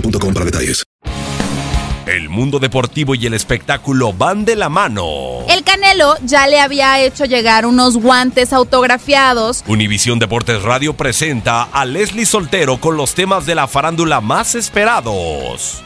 boostmobile.com para detalles. El mundo deportivo y el espectáculo van de la mano. El Canelo ya le había hecho llegar unos guantes autografiados. Univisión Deportes Radio presenta a Leslie Soltero con los temas de la farándula más esperados.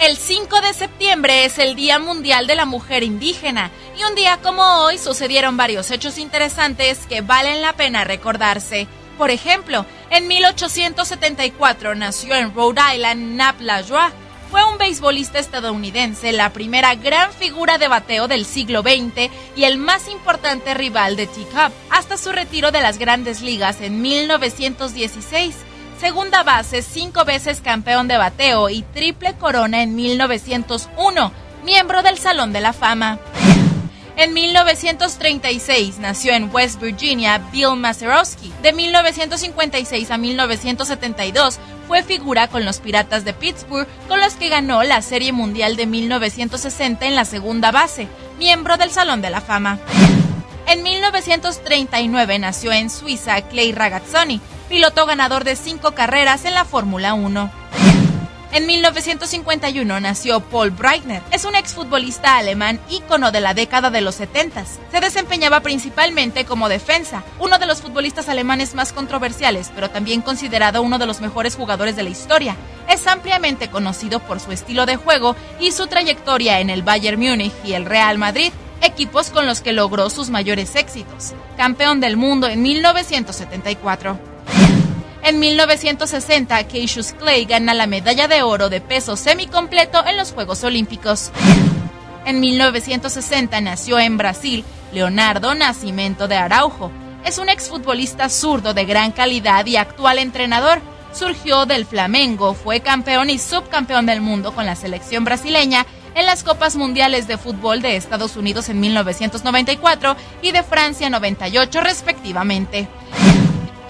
El 5 de septiembre es el Día Mundial de la Mujer Indígena y un día como hoy sucedieron varios hechos interesantes que valen la pena recordarse. Por ejemplo, en 1874 nació en Rhode Island Nap Lajoie. Fue un beisbolista estadounidense, la primera gran figura de bateo del siglo XX y el más importante rival de T-Cup, hasta su retiro de las grandes ligas en 1916. Segunda base, cinco veces campeón de bateo y triple corona en 1901, miembro del Salón de la Fama. En 1936 nació en West Virginia Bill Mazeroski. De 1956 a 1972 fue figura con los Piratas de Pittsburgh, con los que ganó la Serie Mundial de 1960 en la segunda base, miembro del Salón de la Fama. En 1939 nació en Suiza Clay Ragazzoni, piloto ganador de cinco carreras en la Fórmula 1. En 1951 nació Paul Breitner. Es un exfutbolista alemán ícono de la década de los 70. Se desempeñaba principalmente como defensa, uno de los futbolistas alemanes más controversiales, pero también considerado uno de los mejores jugadores de la historia. Es ampliamente conocido por su estilo de juego y su trayectoria en el Bayern Múnich y el Real Madrid, equipos con los que logró sus mayores éxitos. Campeón del mundo en 1974. En 1960, Cassius Clay gana la medalla de oro de peso semicompleto en los Juegos Olímpicos. En 1960 nació en Brasil Leonardo Nascimento de Araujo. Es un exfutbolista zurdo de gran calidad y actual entrenador. Surgió del Flamengo, fue campeón y subcampeón del mundo con la selección brasileña en las Copas Mundiales de Fútbol de Estados Unidos en 1994 y de Francia 98 respectivamente.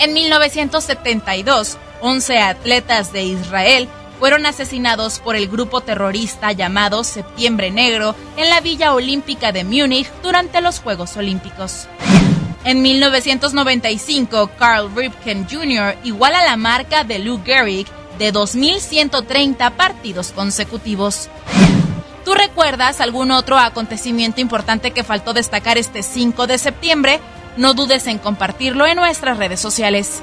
En 1972, 11 atletas de Israel fueron asesinados por el grupo terrorista llamado Septiembre Negro en la Villa Olímpica de Múnich durante los Juegos Olímpicos. En 1995, Carl Ripken Jr. iguala la marca de Lou Gehrig de 2.130 partidos consecutivos. ¿Tú recuerdas algún otro acontecimiento importante que faltó destacar este 5 de septiembre? No dudes en compartirlo en nuestras redes sociales.